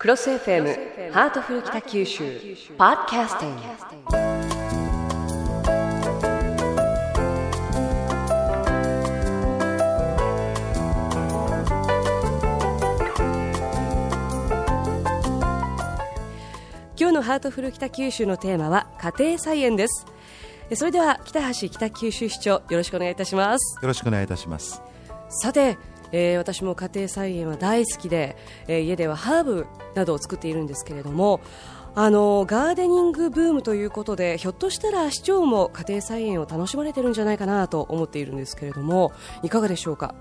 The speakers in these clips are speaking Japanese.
クロス FM ハートフル北九州ポッドキャスティング。今日のハートフル北九州のテーマは家庭菜園です。それでは北橋北九州市長よろしくお願いいたします。よろしくお願いいたします。さて、えー、私も家庭菜園は大好きで、えー、家ではハーブなどを作っているんですけれどもあのガーデニングブームということでひょっとしたら市長も家庭菜園を楽しまれてるんじゃないかなと思っているんですけれどもいかがでしょうか？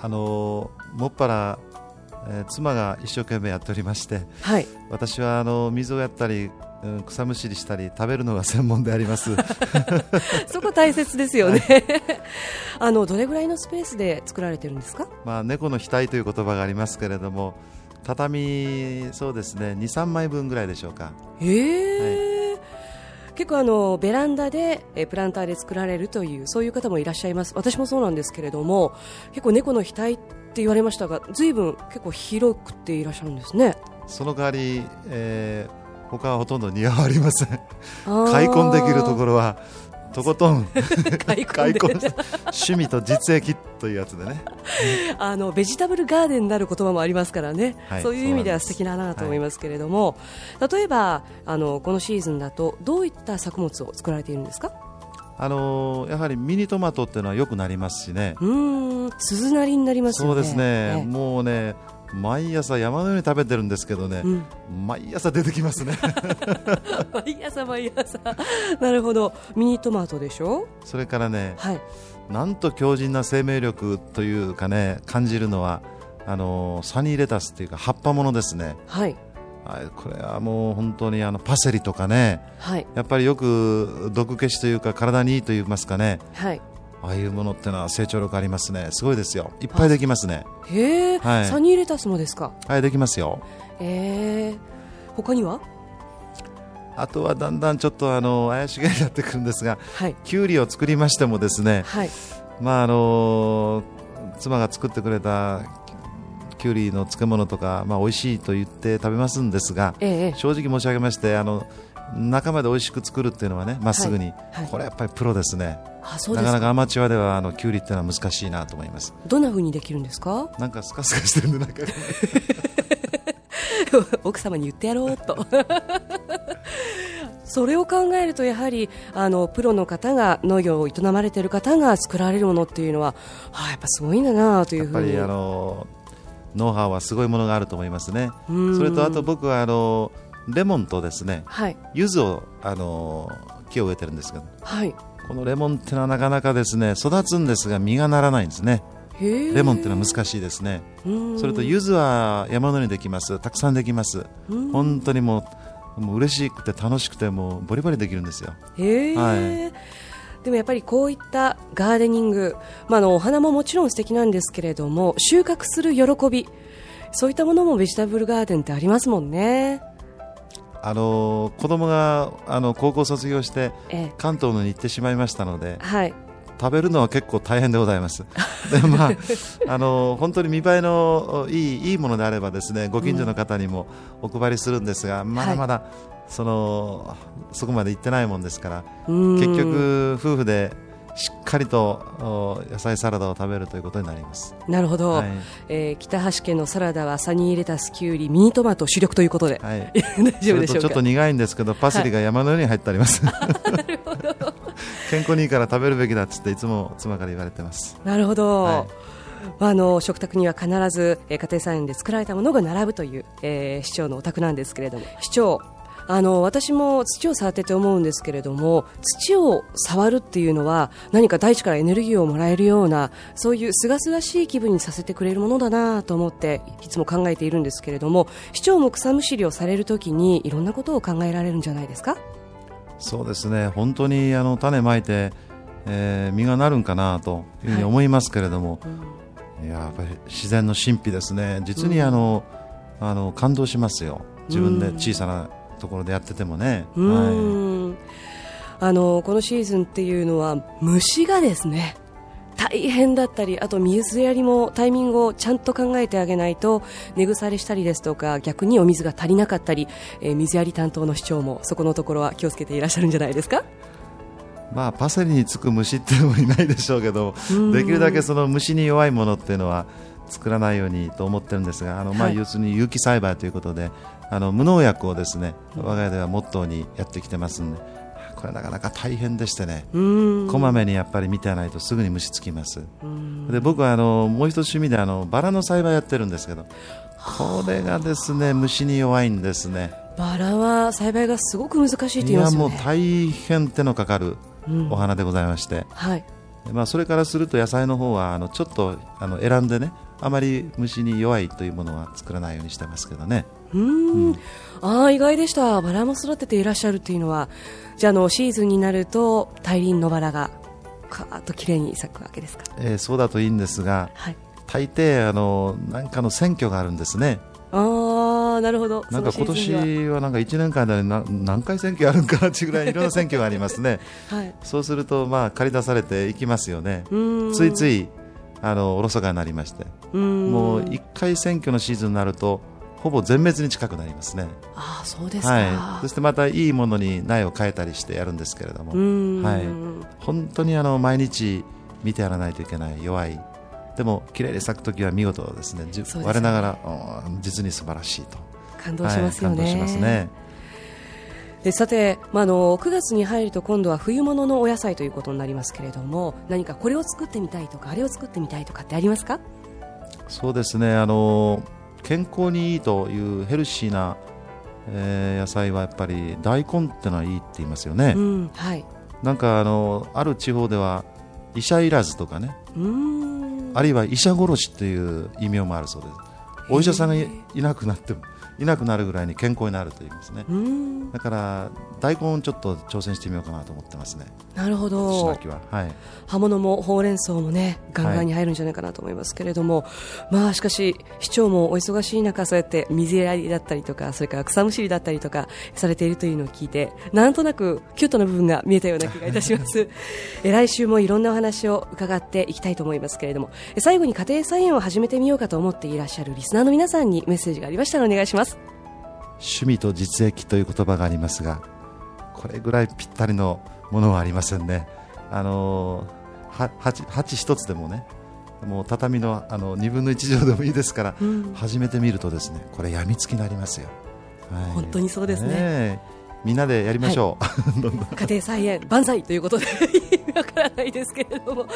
あのもっぱらえー、妻が一生懸命やっておりまして、はい、私はあの水をやったり、うん、草むしりしたり食べるのが専門であります。そこ大切ですよね、はい、あのどれぐらいのスペースで作られてるんですか、まあ、猫の額という言葉がありますけれども畳そうですね2、3枚分ぐらいでしょうか。えー、はい。結構あのベランダでえプランターで作られるというそういう方もいらっしゃいます。私もそうなんですけれども結構猫の額って言われましたがずいぶん結構広くていらっしゃるんですね。その代わり、えー、他はほとんど似合わありません。開墾できるところはとことん 開墾趣味と実益というやつでね。あのベジタブルガーデンになる言葉もありますからね、はい、そういう意味では素敵だなと思いますけれども、はい、例えばあのこのシーズンだとどういった作物を作られているんですか？あのー、やはりミニトマトっていうのはよくなりますしね。うん鈴なりになりますよね。そうですね、ね、もうね毎朝山のように食べてるんですけどね、うん、毎朝出てきますね。毎朝毎朝。なるほど。ミニトマトでしょ？それからね、はい、なんと強靭な生命力というかね感じるのはあのサニーレタスっていうか葉っぱものですね。はい。これはもう本当にあのパセリとかね、はい、やっぱりよく毒消しというか体にいいと言いますかね、はい、ああいうものってのは成長力ありますね。すごいですよ。いっぱいできますね。へえ、はい、サニーレタスもですか？はいできますよ。ええ。他には？あとはだんだんちょっとあの怪しげになってくるんですが、はい、きゅうりを作りましてもですね、はい、まああの妻が作ってくれたきゅうりの漬物とか、まあ、美味しいと言って食べますんですが、ええ、正直申し上げましてあの中まで美味しく作るっていうのはねまっすぐに、はい。はい、これやっぱりプロですね。なかなかアマチュアではあのきゅうりっていうのは難しいなと思います。どんな風にできるんですか？なんかスカスカしてるんで。なんか奥様に言ってやろうと。それを考えるとやはりあのプロの方が農業を営まれている方が作られるものっていうのは、はあ、やっぱすごいんだなというふうに。やっぱりあのノウハウはすごいものがあると思いますね。それとあと僕はあのレモンとですね、はい、柚子をあの木を植えてるんですけど、はい、このレモンってのはなかなかですね育つんですが実がならないんですね。レモンってのは難しいですね。それと柚子は山のようにできます。たくさんできます。本当にもうもう嬉しくて楽しくてもうボリボリできるんですよ。はい。でもやっぱりこういったガーデニング、まあ、あのお花ももちろん素敵なんですけれども収穫する喜びそういったものもベジタブルガーデンってありますもんね。あの子供があの高校卒業して関東のに行ってしまいましたので、はい、食べるのは結構大変でございます。でまあ、あの本当に見栄えのいいいいものであればですねご近所の方にもお配りするんですが、うん、まだまだ、はい、そのそこまで行ってないもんですから結局夫婦でしっかりと野菜サラダを食べるということになります。なるほど、はい、えー、北橋家のサラダはサニーレタス、きゅうり、ミニトマト主力ということで、はい、大丈夫でしょうちょっと苦いんですけどパセリが山のように入ってあります、はい、なるほど。健康にいいから食べるべきだっつっていつも妻から言われてます。なるほど、はい。あの食卓には必ず、えー、家庭菜園で作られたものが並ぶという、えー、市長のお宅なんですけれども市長あの私も土を触ってて思うんですけれども土を触るっていうのは何か大地からエネルギーをもらえるようなそういう清々しい気分にさせてくれるものだなと思っていつも考えているんですけれども市長も草むしりをされるときにいろんなことを考えられるんじゃないですか？そうですね。本当にあの種まいて、えー、実がなるんかなというふうに思いますけれども、はいうん、いややっぱり自然の神秘ですね。実にあの、うん、あの感動しますよ。自分で小さなところでやっててもね。はい、あのこのシーズンっていうのは虫がですね大変だったりあと水やりもタイミングをちゃんと考えてあげないと根腐れしたりですとか逆にお水が足りなかったり、えー、水やり担当の市長もそこのところは気をつけていらっしゃるんじゃないですか？まあ、パセリにつく虫っていうのもいないでしょうけどできるだけその虫に弱いものっていうのは作らないようにと思ってるんですがあの、まあ、要するに有機栽培ということであの無農薬をですね我が家ではモットーにやってきてますんでこれなかなか大変でしてねこまめにやっぱり見てないとすぐに虫つきます。で僕はあのもう一つ趣味であのバラの栽培やってるんですけどこれがですね虫に弱いんですね。バラは栽培がすごく難しいと言いますよ、ね、いやもう大変手のかかるお花でございまして、はい、まあ、それからすると野菜の方はあのちょっとあの選んでねあまり虫に弱いというものは作らないようにしてますけどね。うん、あ意外でした。バラも育てていらっしゃるっていうのはじゃあのシーズンになると大輪のバラがかーっと綺麗に咲くわけですか、えー、そうだといいんですが、はい、大抵あの何かの選挙があるんですね。ああなるほど。なんか今年はなんか1年間で何回選挙あるんかなっていうぐらいいろんな選挙がありますね、はい、そうするとまあ借り出されていきますよね。ついついあのおろそかになりまして。もう1回選挙のシーズンになるとほぼ全滅に近くなりますね。あそうですはい、そしてまたいいものに苗を変えたりしてやるんですけれども、はい、本当にあの毎日見てやらないといけない弱い。でも綺麗に咲く時は見事ですね。ですね。我ながら実に素晴らしいと。感動しますよね。はい、感動しますねでさて、まあ、の9月に入ると今度は冬物のお野菜ということになりますけれども何かこれを作ってみたいとかあれを作ってみたいとかってありますか？そうですね。あの健康にいいというヘルシーな、えー、野菜はやっぱり大根ってのはいいって言いますよね、うん、はい、なんかあのある地方では医者いらずとかね。あるいは医者殺しという異名もあるそうです。お医者さんがいなくなってもいなくなるぐらいに健康になると言いますね。だから大根ちょっと挑戦してみようかなと思ってますね。なるほど。は。い、葉物もほうれん草もねガンガンに入るんじゃないかなと思いますけれども、はい、まあしかし市長もお忙しい中そうやって水やりだったりとかそれから草むしりだったりとかされているというのを聞いてなんとなくキュートな部分が見えたような気がいたします。え来週もいろんなお話を伺っていきたいと思いますけれども。最後に家庭菜園を始めてみようかと思っていらっしゃるリスナーの皆さんにメッセージがありましたらお願いします趣味と実益という言葉がありますがこれぐらいぴったりのものはありませんね。あの鉢鉢一つでもねもう畳のあの2分の1畳でもいいですから、うん、始めてみるとですねこれやみつきになりますよ、はい、本当にそうですね、ね、みんなでやりましょう、はい、家庭菜園万歳ということで わからないですけれども。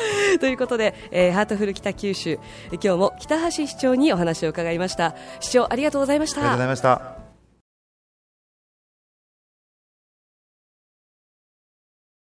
ということで、えー、ハートフル北九州。今日も北橋市長にお話を伺いました。市長ありがとうございました。ありがとうございました